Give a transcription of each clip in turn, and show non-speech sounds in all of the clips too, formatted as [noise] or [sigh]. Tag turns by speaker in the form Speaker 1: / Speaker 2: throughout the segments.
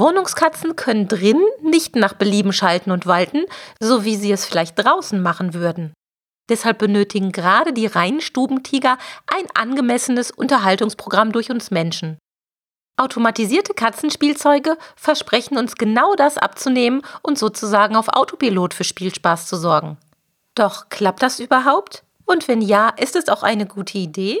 Speaker 1: Wohnungskatzen können drin nicht nach Belieben schalten und walten, so wie sie es vielleicht draußen machen würden. Deshalb benötigen gerade die reinen Stubentiger ein angemessenes Unterhaltungsprogramm durch uns Menschen. Automatisierte Katzenspielzeuge versprechen uns genau das abzunehmen und sozusagen auf Autopilot für Spielspaß zu sorgen. Doch klappt das überhaupt? Und wenn ja, ist es auch eine gute Idee?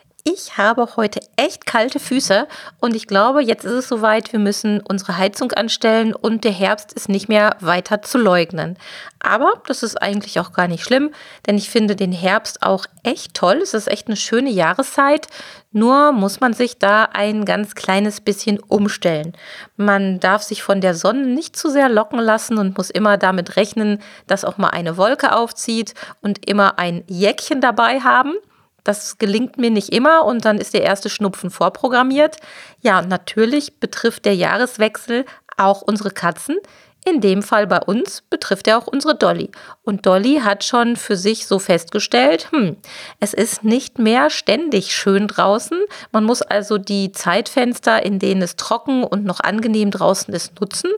Speaker 1: Ich habe heute echt kalte Füße und ich glaube, jetzt ist es soweit, wir müssen unsere Heizung anstellen und der Herbst ist nicht mehr weiter zu leugnen. Aber das ist eigentlich auch gar nicht schlimm, denn ich finde den Herbst auch echt toll. Es ist echt eine schöne Jahreszeit. Nur muss man sich da ein ganz kleines bisschen umstellen. Man darf sich von der Sonne nicht zu sehr locken lassen und muss immer damit rechnen, dass auch mal eine Wolke aufzieht und immer ein Jäckchen dabei haben. Das gelingt mir nicht immer und dann ist der erste Schnupfen vorprogrammiert. Ja, natürlich betrifft der Jahreswechsel auch unsere Katzen. In dem Fall bei uns betrifft er auch unsere Dolly. Und Dolly hat schon für sich so festgestellt, hm, es ist nicht mehr ständig schön draußen. Man muss also die Zeitfenster, in denen es trocken und noch angenehm draußen ist, nutzen.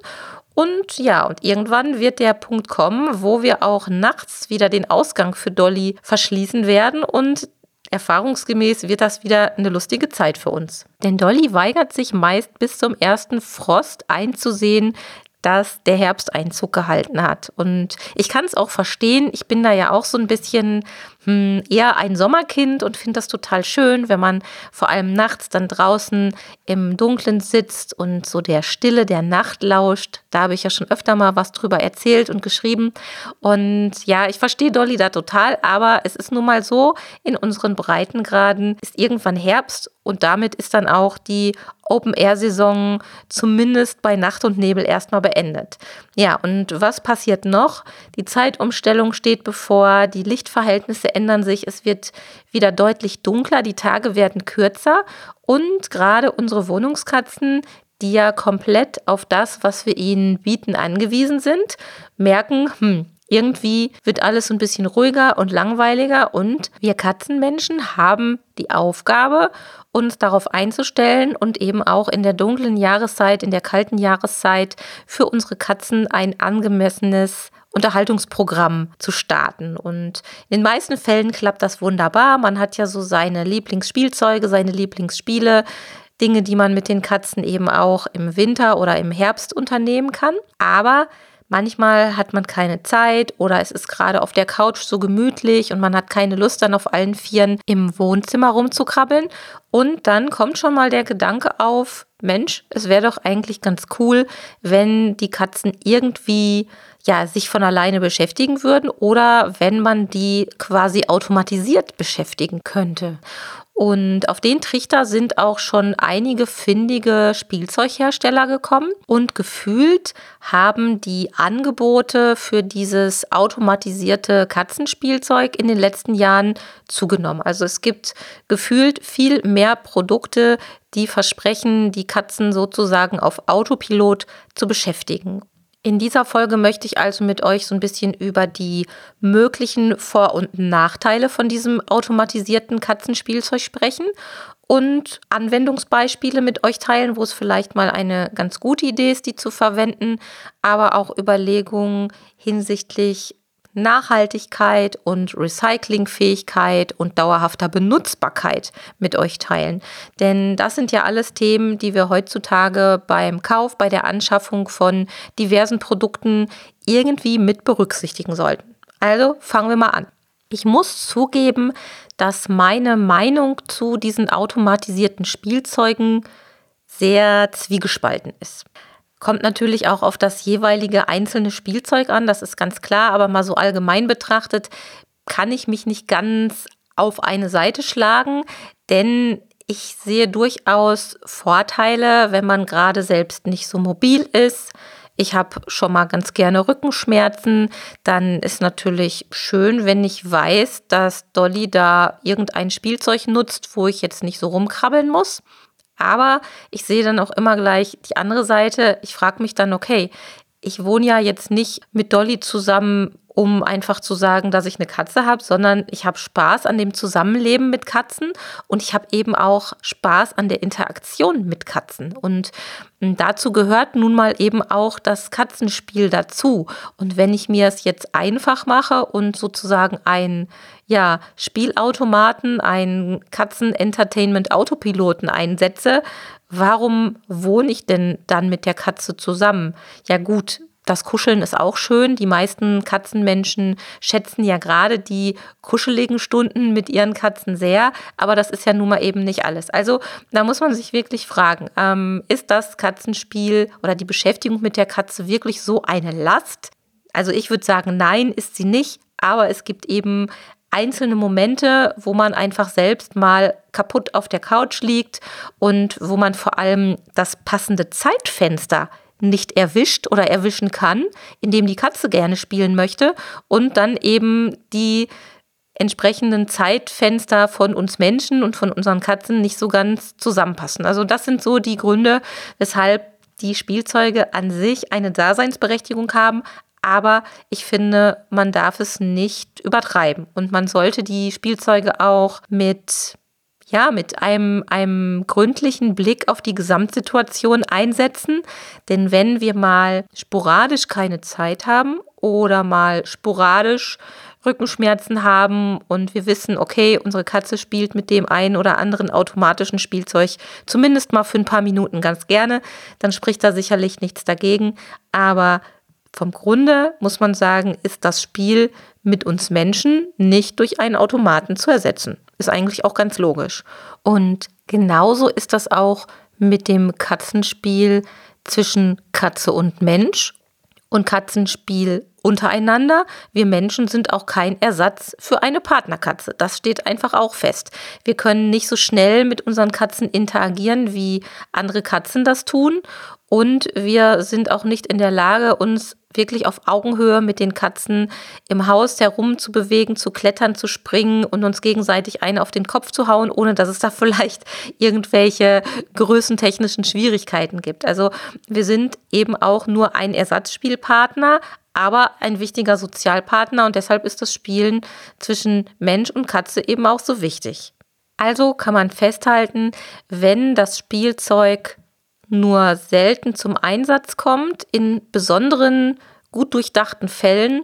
Speaker 1: Und ja, und irgendwann wird der Punkt kommen, wo wir auch nachts wieder den Ausgang für Dolly verschließen werden und Erfahrungsgemäß wird das wieder eine lustige Zeit für uns. Denn Dolly weigert sich meist bis zum ersten Frost einzusehen, dass der Herbst Einzug gehalten hat. Und ich kann es auch verstehen. Ich bin da ja auch so ein bisschen hm, eher ein Sommerkind und finde das total schön, wenn man vor allem nachts dann draußen im Dunkeln sitzt und so der Stille der Nacht lauscht. Da habe ich ja schon öfter mal was drüber erzählt und geschrieben. Und ja, ich verstehe Dolly da total, aber es ist nun mal so, in unseren Breitengraden ist irgendwann Herbst und damit ist dann auch die Open-Air-Saison zumindest bei Nacht und Nebel erstmal beendet. Ja, und was passiert noch? Die Zeitumstellung steht bevor, die Lichtverhältnisse ändern sich, es wird wieder deutlich dunkler, die Tage werden kürzer und gerade unsere Wohnungskatzen, die ja komplett auf das, was wir ihnen bieten, angewiesen sind, merken, hm, irgendwie wird alles ein bisschen ruhiger und langweiliger und wir Katzenmenschen haben die Aufgabe, uns darauf einzustellen und eben auch in der dunklen Jahreszeit, in der kalten Jahreszeit für unsere Katzen ein angemessenes Unterhaltungsprogramm zu starten. Und in den meisten Fällen klappt das wunderbar. Man hat ja so seine Lieblingsspielzeuge, seine Lieblingsspiele, Dinge, die man mit den Katzen eben auch im Winter oder im Herbst unternehmen kann. Aber Manchmal hat man keine Zeit oder es ist gerade auf der Couch so gemütlich und man hat keine Lust, dann auf allen Vieren im Wohnzimmer rumzukrabbeln. Und dann kommt schon mal der Gedanke auf, Mensch, es wäre doch eigentlich ganz cool, wenn die Katzen irgendwie ja, sich von alleine beschäftigen würden oder wenn man die quasi automatisiert beschäftigen könnte. Und auf den Trichter sind auch schon einige findige Spielzeughersteller gekommen und gefühlt haben die Angebote für dieses automatisierte Katzenspielzeug in den letzten Jahren zugenommen. Also es gibt gefühlt viel mehr Produkte, die versprechen, die Katzen sozusagen auf Autopilot zu beschäftigen. In dieser Folge möchte ich also mit euch so ein bisschen über die möglichen Vor- und Nachteile von diesem automatisierten Katzenspielzeug sprechen und Anwendungsbeispiele mit euch teilen, wo es vielleicht mal eine ganz gute Idee ist, die zu verwenden, aber auch Überlegungen hinsichtlich Nachhaltigkeit und Recyclingfähigkeit und dauerhafter Benutzbarkeit mit euch teilen. Denn das sind ja alles Themen, die wir heutzutage beim Kauf, bei der Anschaffung von diversen Produkten irgendwie mit berücksichtigen sollten. Also fangen wir mal an. Ich muss zugeben, dass meine Meinung zu diesen automatisierten Spielzeugen sehr zwiegespalten ist. Kommt natürlich auch auf das jeweilige einzelne Spielzeug an, das ist ganz klar, aber mal so allgemein betrachtet kann ich mich nicht ganz auf eine Seite schlagen, denn ich sehe durchaus Vorteile, wenn man gerade selbst nicht so mobil ist. Ich habe schon mal ganz gerne Rückenschmerzen. Dann ist natürlich schön, wenn ich weiß, dass Dolly da irgendein Spielzeug nutzt, wo ich jetzt nicht so rumkrabbeln muss. Aber ich sehe dann auch immer gleich die andere Seite. Ich frage mich dann, okay, ich wohne ja jetzt nicht mit Dolly zusammen um einfach zu sagen, dass ich eine Katze habe, sondern ich habe Spaß an dem Zusammenleben mit Katzen und ich habe eben auch Spaß an der Interaktion mit Katzen. Und hm, dazu gehört nun mal eben auch das Katzenspiel dazu. Und wenn ich mir es jetzt einfach mache und sozusagen ein ja, Spielautomaten, einen Katzen-Entertainment-Autopiloten einsetze, warum wohne ich denn dann mit der Katze zusammen? Ja gut, das Kuscheln ist auch schön. Die meisten Katzenmenschen schätzen ja gerade die kuscheligen Stunden mit ihren Katzen sehr, aber das ist ja nun mal eben nicht alles. Also da muss man sich wirklich fragen, ähm, ist das Katzenspiel oder die Beschäftigung mit der Katze wirklich so eine Last? Also ich würde sagen, nein, ist sie nicht, aber es gibt eben einzelne Momente, wo man einfach selbst mal kaputt auf der Couch liegt und wo man vor allem das passende Zeitfenster nicht erwischt oder erwischen kann, indem die Katze gerne spielen möchte und dann eben die entsprechenden Zeitfenster von uns Menschen und von unseren Katzen nicht so ganz zusammenpassen. Also das sind so die Gründe, weshalb die Spielzeuge an sich eine Daseinsberechtigung haben, aber ich finde, man darf es nicht übertreiben und man sollte die Spielzeuge auch mit ja, mit einem, einem gründlichen Blick auf die Gesamtsituation einsetzen. Denn wenn wir mal sporadisch keine Zeit haben oder mal sporadisch Rückenschmerzen haben und wir wissen, okay, unsere Katze spielt mit dem einen oder anderen automatischen Spielzeug zumindest mal für ein paar Minuten ganz gerne, dann spricht da sicherlich nichts dagegen. Aber vom Grunde muss man sagen, ist das Spiel mit uns Menschen nicht durch einen Automaten zu ersetzen. Ist eigentlich auch ganz logisch. Und genauso ist das auch mit dem Katzenspiel zwischen Katze und Mensch und Katzenspiel untereinander. Wir Menschen sind auch kein Ersatz für eine Partnerkatze. Das steht einfach auch fest. Wir können nicht so schnell mit unseren Katzen interagieren, wie andere Katzen das tun. Und wir sind auch nicht in der Lage, uns wirklich auf Augenhöhe mit den Katzen im Haus herum zu klettern, zu springen und uns gegenseitig eine auf den Kopf zu hauen, ohne dass es da [laughs] vielleicht irgendwelche größentechnischen Schwierigkeiten gibt. Also wir sind eben auch nur ein Ersatzspielpartner, aber ein wichtiger Sozialpartner und deshalb ist das Spielen zwischen Mensch und Katze eben auch so wichtig. Also kann man festhalten, wenn das Spielzeug nur selten zum Einsatz kommt, in besonderen, gut durchdachten Fällen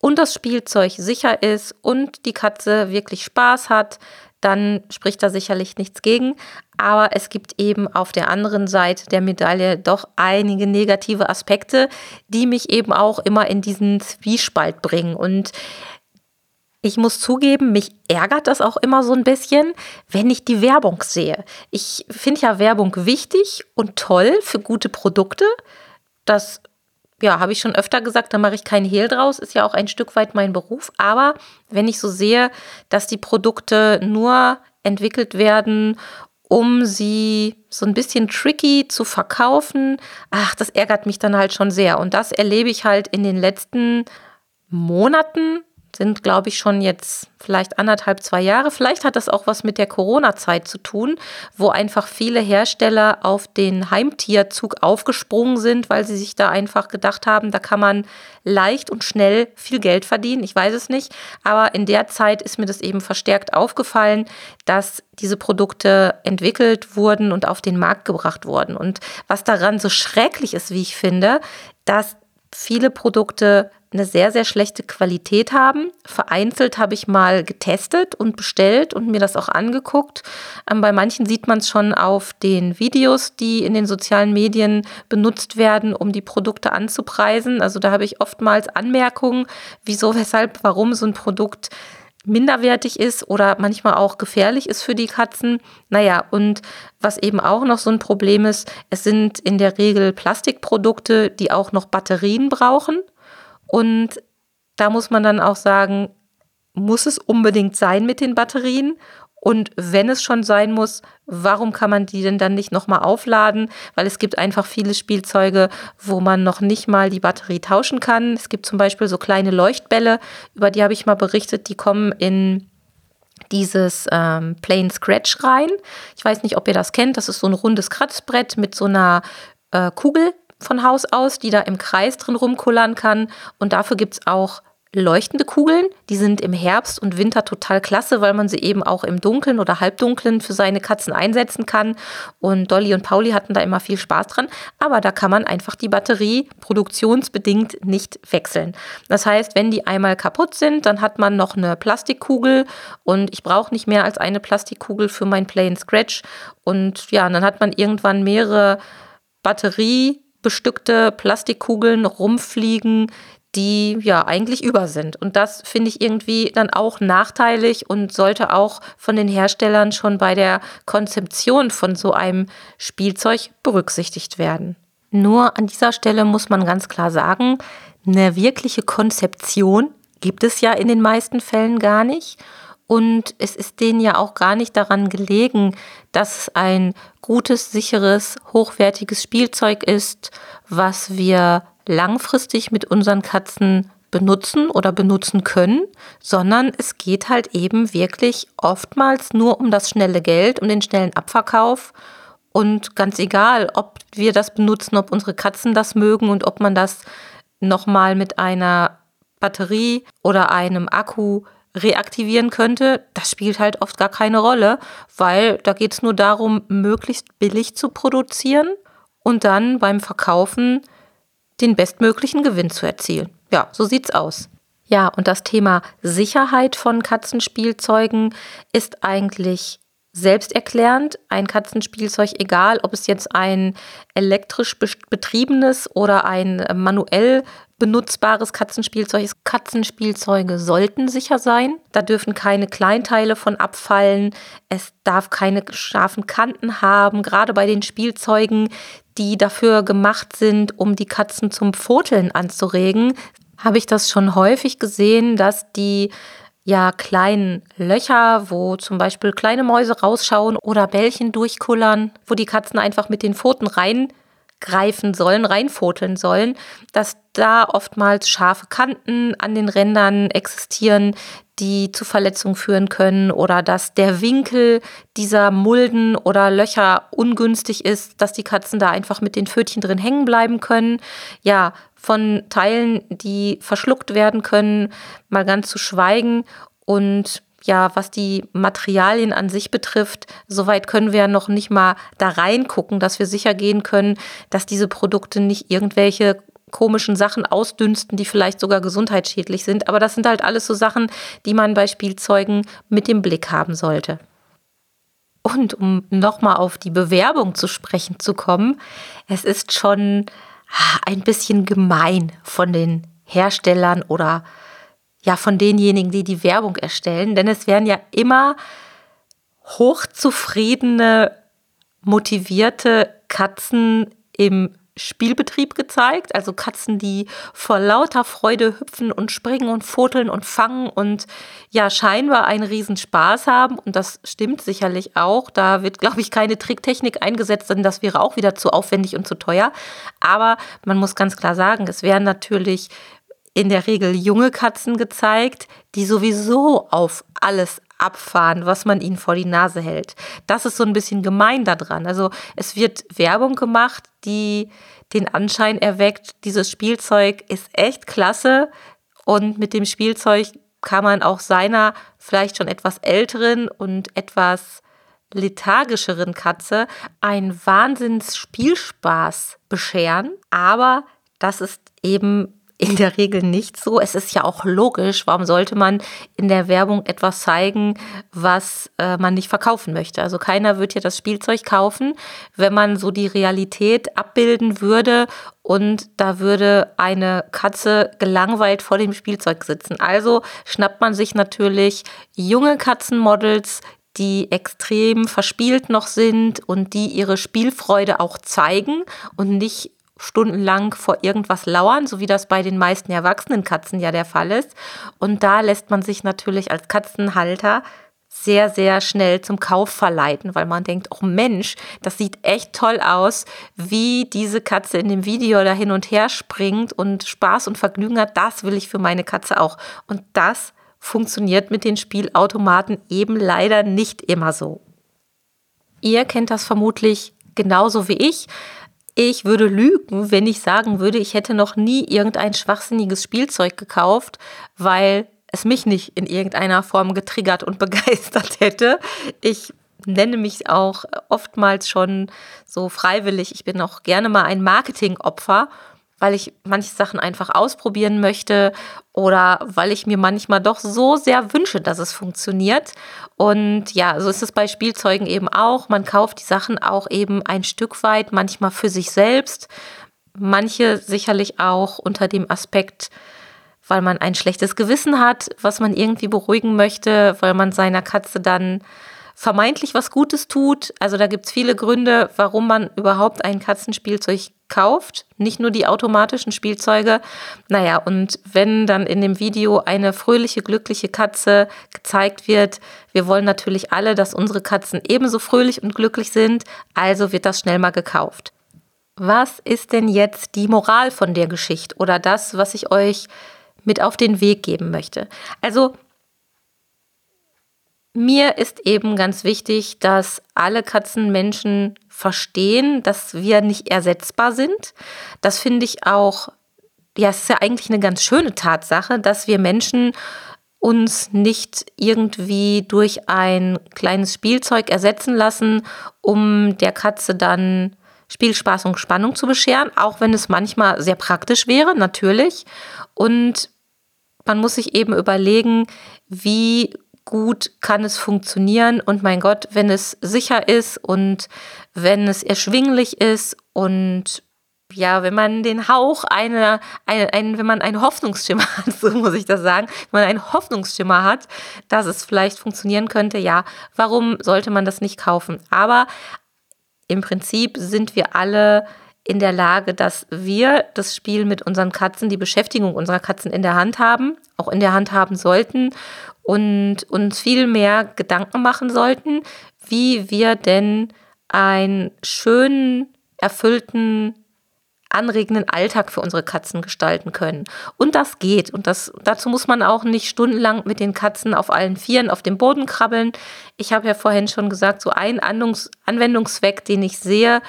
Speaker 1: und das Spielzeug sicher ist und die Katze wirklich Spaß hat, dann spricht da sicherlich nichts gegen. Aber es gibt eben auf der anderen Seite der Medaille doch einige negative Aspekte, die mich eben auch immer in diesen Zwiespalt bringen. Und ich muss zugeben, mich ärgert das auch immer so ein bisschen, wenn ich die Werbung sehe. Ich finde ja Werbung wichtig und toll für gute Produkte. Das ja, habe ich schon öfter gesagt, da mache ich keinen Hehl draus, ist ja auch ein Stück weit mein Beruf. Aber wenn ich so sehe, dass die Produkte nur entwickelt werden, um sie so ein bisschen tricky zu verkaufen, ach, das ärgert mich dann halt schon sehr. Und das erlebe ich halt in den letzten Monaten sind, glaube ich, schon jetzt vielleicht anderthalb, zwei Jahre. Vielleicht hat das auch was mit der Corona-Zeit zu tun, wo einfach viele Hersteller auf den Heimtierzug aufgesprungen sind, weil sie sich da einfach gedacht haben, da kann man leicht und schnell viel Geld verdienen. Ich weiß es nicht. Aber in der Zeit ist mir das eben verstärkt aufgefallen, dass diese Produkte entwickelt wurden und auf den Markt gebracht wurden. Und was daran so schrecklich ist, wie ich finde, dass viele Produkte eine sehr, sehr schlechte Qualität haben. Vereinzelt habe ich mal getestet und bestellt und mir das auch angeguckt. Ähm, bei manchen sieht man es schon auf den Videos, die in den sozialen Medien benutzt werden, um die Produkte anzupreisen. Also da habe ich oftmals Anmerkungen, wieso, weshalb, warum so ein Produkt minderwertig ist oder manchmal auch gefährlich ist für die Katzen. Naja, und was eben auch noch so ein Problem ist, es sind in der Regel Plastikprodukte, die auch noch Batterien brauchen. Und da muss man dann auch sagen, muss es unbedingt sein mit den Batterien? Und wenn es schon sein muss, warum kann man die denn dann nicht nochmal aufladen? Weil es gibt einfach viele Spielzeuge, wo man noch nicht mal die Batterie tauschen kann. Es gibt zum Beispiel so kleine Leuchtbälle, über die habe ich mal berichtet, die kommen in dieses ähm, Plain Scratch rein. Ich weiß nicht, ob ihr das kennt. Das ist so ein rundes Kratzbrett mit so einer äh, Kugel von Haus aus, die da im Kreis drin rumkullern kann. Und dafür gibt es auch leuchtende Kugeln. Die sind im Herbst und Winter total klasse, weil man sie eben auch im Dunkeln oder Halbdunklen für seine Katzen einsetzen kann. Und Dolly und Pauli hatten da immer viel Spaß dran. Aber da kann man einfach die Batterie produktionsbedingt nicht wechseln. Das heißt, wenn die einmal kaputt sind, dann hat man noch eine Plastikkugel und ich brauche nicht mehr als eine Plastikkugel für mein Play and Scratch. Und ja, dann hat man irgendwann mehrere batteriebestückte Plastikkugeln rumfliegen, die ja eigentlich über sind. Und das finde ich irgendwie dann auch nachteilig und sollte auch von den Herstellern schon bei der Konzeption von so einem Spielzeug berücksichtigt werden. Nur an dieser Stelle muss man ganz klar sagen, eine wirkliche Konzeption gibt es ja in den meisten Fällen gar nicht. Und es ist denen ja auch gar nicht daran gelegen, dass es ein gutes, sicheres, hochwertiges Spielzeug ist, was wir langfristig mit unseren Katzen benutzen oder benutzen können, sondern es geht halt eben wirklich oftmals nur um das schnelle Geld, um den schnellen Abverkauf. Und ganz egal, ob wir das benutzen, ob unsere Katzen das mögen und ob man das nochmal mit einer Batterie oder einem Akku reaktivieren könnte, das spielt halt oft gar keine Rolle, weil da geht es nur darum, möglichst billig zu produzieren und dann beim Verkaufen den bestmöglichen Gewinn zu erzielen. Ja, so sieht's aus. Ja, und das Thema Sicherheit von Katzenspielzeugen ist eigentlich selbsterklärend. Ein Katzenspielzeug, egal ob es jetzt ein elektrisch betriebenes oder ein manuell benutzbares Katzenspielzeug ist. Katzenspielzeuge sollten sicher sein. Da dürfen keine Kleinteile von abfallen. Es darf keine scharfen Kanten haben. Gerade bei den Spielzeugen, die dafür gemacht sind, um die Katzen zum Pfoteln anzuregen, habe ich das schon häufig gesehen, dass die ja kleinen Löcher, wo zum Beispiel kleine Mäuse rausschauen oder Bällchen durchkullern, wo die Katzen einfach mit den Pfoten reingreifen sollen, reinfoteln sollen, dass da oftmals scharfe Kanten an den Rändern existieren, die zu Verletzungen führen können oder dass der Winkel dieser Mulden oder Löcher ungünstig ist, dass die Katzen da einfach mit den Pfötchen drin hängen bleiben können. Ja, von Teilen, die verschluckt werden können, mal ganz zu schweigen. Und ja, was die Materialien an sich betrifft, soweit können wir ja noch nicht mal da reingucken, dass wir sicher gehen können, dass diese Produkte nicht irgendwelche komischen Sachen ausdünsten, die vielleicht sogar gesundheitsschädlich sind. Aber das sind halt alles so Sachen, die man bei Spielzeugen mit dem Blick haben sollte. Und um nochmal auf die Bewerbung zu sprechen zu kommen, es ist schon ein bisschen gemein von den Herstellern oder ja von denjenigen, die die Werbung erstellen, denn es werden ja immer hochzufriedene, motivierte Katzen im Spielbetrieb gezeigt, also Katzen, die vor lauter Freude hüpfen und springen und foteln und fangen und ja scheinbar einen Riesenspaß haben und das stimmt sicherlich auch. Da wird, glaube ich, keine Tricktechnik eingesetzt, denn das wäre auch wieder zu aufwendig und zu teuer. Aber man muss ganz klar sagen, es werden natürlich in der Regel junge Katzen gezeigt, die sowieso auf alles abfahren, was man ihnen vor die Nase hält. Das ist so ein bisschen gemein daran. Also es wird Werbung gemacht, die den Anschein erweckt, dieses Spielzeug ist echt klasse. Und mit dem Spielzeug kann man auch seiner vielleicht schon etwas älteren und etwas lethargischeren Katze einen Wahnsinns Spielspaß bescheren, aber das ist eben in der Regel nicht so. Es ist ja auch logisch, warum sollte man in der Werbung etwas zeigen, was äh, man nicht verkaufen möchte. Also keiner wird ja das Spielzeug kaufen, wenn man so die Realität abbilden würde und da würde eine Katze gelangweilt vor dem Spielzeug sitzen. Also schnappt man sich natürlich junge Katzenmodels, die extrem verspielt noch sind und die ihre Spielfreude auch zeigen und nicht stundenlang vor irgendwas lauern, so wie das bei den meisten erwachsenen Katzen ja der Fall ist. Und da lässt man sich natürlich als Katzenhalter sehr, sehr schnell zum Kauf verleiten, weil man denkt, oh Mensch, das sieht echt toll aus, wie diese Katze in dem Video da hin und her springt und Spaß und Vergnügen hat. Das will ich für meine Katze auch. Und das funktioniert mit den Spielautomaten eben leider nicht immer so. Ihr kennt das vermutlich genauso wie ich. Ich würde lügen, wenn ich sagen würde, ich hätte noch nie irgendein schwachsinniges Spielzeug gekauft, weil es mich nicht in irgendeiner Form getriggert und [laughs] begeistert hätte. Ich nenne mich auch oftmals schon so freiwillig. Ich bin auch gerne mal ein Marketingopfer, weil ich manche Sachen einfach ausprobieren möchte oder weil ich mir manchmal doch so sehr wünsche, dass es funktioniert. Und ja, so ist es bei Spielzeugen eben auch. Man kauft die Sachen auch eben ein Stück weit, manchmal für sich selbst, manche sicherlich auch unter dem Aspekt, weil man ein schlechtes Gewissen hat, was man irgendwie beruhigen möchte, weil man seiner Katze dann vermeintlich was Gutes tut. Also da gibt es viele Gründe, warum man überhaupt ein Katzenspielzeug kauft, nicht nur die automatischen Spielzeuge. Naja, und wenn dann in dem Video eine fröhliche, glückliche Katze gezeigt wird, wir wollen natürlich alle, dass unsere Katzen ebenso fröhlich und glücklich sind, also wird das schnell mal gekauft. Was ist denn jetzt die Moral von der Geschichte oder das, was ich euch mit auf den Weg geben möchte. Also mir ist eben ganz wichtig, dass alle Katzenmenschen verstehen, dass wir nicht ersetzbar sind. Das finde ich auch, ja, es ist ja eigentlich eine ganz schöne Tatsache, dass wir Menschen uns nicht irgendwie durch ein kleines Spielzeug ersetzen lassen, um der Katze dann Spielspaß und Spannung zu bescheren, auch wenn es manchmal sehr praktisch wäre, natürlich. Und man muss sich eben überlegen, wie gut kann es funktionieren und mein Gott, wenn es sicher ist und wenn es erschwinglich ist und ja, wenn man den Hauch einer, eine, ein, wenn man einen Hoffnungsschimmer [laughs] hat, so muss ich das sagen, wenn man einen Hoffnungsschimmer hat, dass es vielleicht funktionieren könnte, ja, warum sollte man das nicht kaufen? Aber im Prinzip sind wir alle in der Lage, dass wir das Spiel mit unseren Katzen, die Beschäftigung unserer Katzen in der Hand haben, auch in der Hand haben sollten und uns viel mehr Gedanken machen sollten, wie wir denn einen schönen, erfüllten, anregenden Alltag für unsere Katzen gestalten können. Und das geht. Und das, dazu muss man auch nicht stundenlang mit den Katzen auf allen Vieren auf dem Boden krabbeln. Ich habe ja vorhin schon gesagt, so ein Anwendungszweck, den ich sehe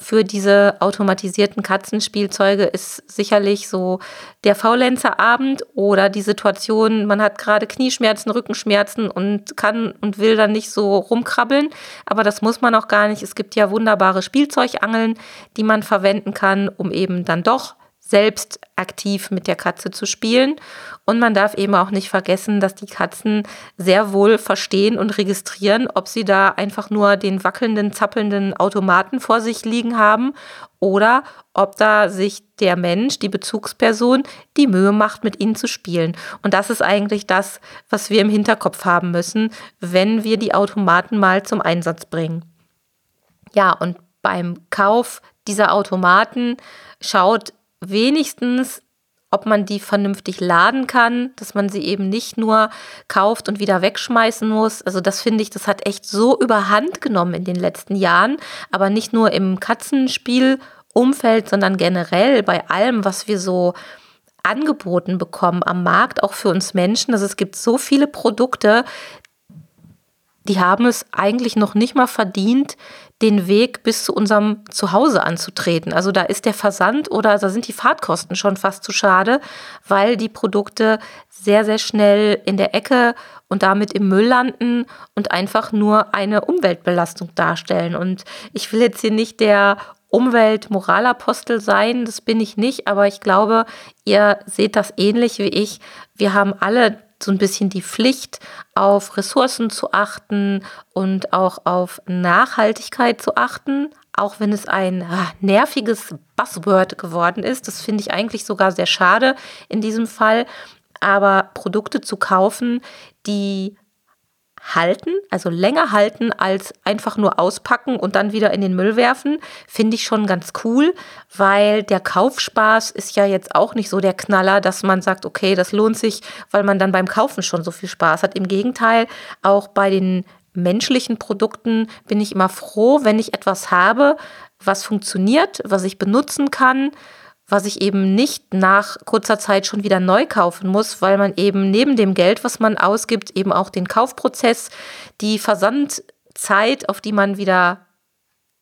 Speaker 1: für diese automatisierten Katzenspielzeuge ist sicherlich so der Faulenzerabend oder die Situation, man hat gerade Knieschmerzen, Rückenschmerzen und kann und will dann nicht so rumkrabbeln. Aber das muss man auch gar nicht. Es gibt ja wunderbare Spielzeugangeln, die man verwenden kann, um eben dann doch selbst aktiv mit der Katze zu spielen. Und man darf eben auch nicht vergessen, dass die Katzen sehr wohl verstehen und registrieren, ob sie da einfach nur den wackelnden, zappelnden Automaten vor sich liegen haben oder ob da sich der Mensch, die Bezugsperson, die Mühe macht, mit ihnen zu spielen. Und das ist eigentlich das, was wir im Hinterkopf haben müssen, wenn wir die Automaten mal zum Einsatz bringen. Ja, und beim Kauf dieser Automaten schaut wenigstens, ob man die vernünftig laden kann, dass man sie eben nicht nur kauft und wieder wegschmeißen muss. Also das finde ich, das hat echt so überhand genommen in den letzten Jahren, aber nicht nur im Katzenspielumfeld, sondern generell bei allem, was wir so angeboten bekommen am Markt, auch für uns Menschen. Also es gibt so viele Produkte, die haben es eigentlich noch nicht mal verdient, den Weg bis zu unserem Zuhause anzutreten. Also da ist der Versand oder da sind die Fahrtkosten schon fast zu schade, weil die Produkte sehr, sehr schnell in der Ecke und damit im Müll landen und einfach nur eine Umweltbelastung darstellen. Und ich will jetzt hier nicht der Umweltmoralapostel sein, das bin ich nicht, aber ich glaube, ihr seht das ähnlich wie ich. Wir haben alle so ein bisschen die Pflicht, auf Ressourcen zu achten und auch auf Nachhaltigkeit zu achten, auch wenn es ein ah, nerviges Buzzword geworden ist. Das finde ich eigentlich sogar sehr schade in diesem Fall. Aber Produkte zu kaufen, die halten, also länger halten als einfach nur auspacken und dann wieder in den Müll werfen, finde ich schon ganz cool, weil der Kaufspaß ist ja jetzt auch nicht so der Knaller, dass man sagt, okay, das lohnt sich, weil man dann beim Kaufen schon so viel Spaß hat. Im Gegenteil, auch bei den menschlichen Produkten bin ich immer froh, wenn ich etwas habe, was funktioniert, was ich benutzen kann, was ich eben nicht nach kurzer Zeit schon wieder neu kaufen muss, weil man eben neben dem Geld, was man ausgibt, eben auch den Kaufprozess, die Versandzeit, auf die man wieder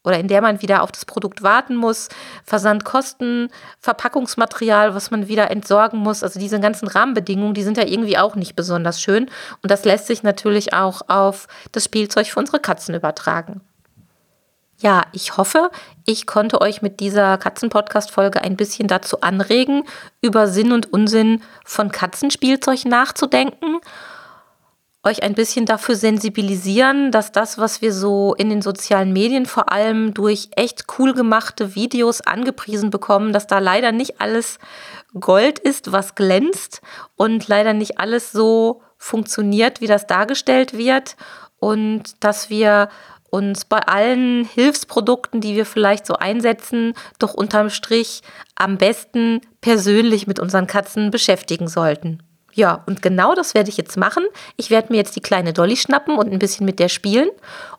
Speaker 1: oder in der man wieder auf das Produkt warten muss, Versandkosten, Verpackungsmaterial, was man wieder entsorgen muss. Also diese ganzen Rahmenbedingungen, die sind ja irgendwie auch nicht besonders schön. Und das lässt sich natürlich auch auf das Spielzeug für unsere Katzen übertragen. Ja, ich hoffe, ich konnte euch mit dieser Katzen-Podcast-Folge ein bisschen dazu anregen, über Sinn und Unsinn von Katzenspielzeug nachzudenken, euch ein bisschen dafür sensibilisieren, dass das, was wir so in den sozialen Medien vor allem durch echt cool gemachte Videos angepriesen bekommen, dass da leider nicht alles Gold ist, was glänzt und leider nicht alles so funktioniert, wie das dargestellt wird und dass wir uns bei allen Hilfsprodukten, die wir vielleicht so einsetzen, doch unterm Strich am besten persönlich mit unseren Katzen beschäftigen sollten. Ja, und genau das werde ich jetzt machen. Ich werde mir jetzt die kleine Dolly schnappen und ein bisschen mit der spielen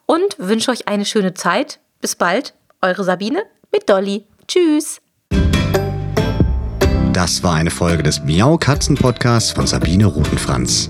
Speaker 1: und wünsche euch eine schöne Zeit. Bis bald, eure Sabine mit Dolly. Tschüss.
Speaker 2: Das war eine Folge des Miau Katzen Podcasts von Sabine Rutenfranz.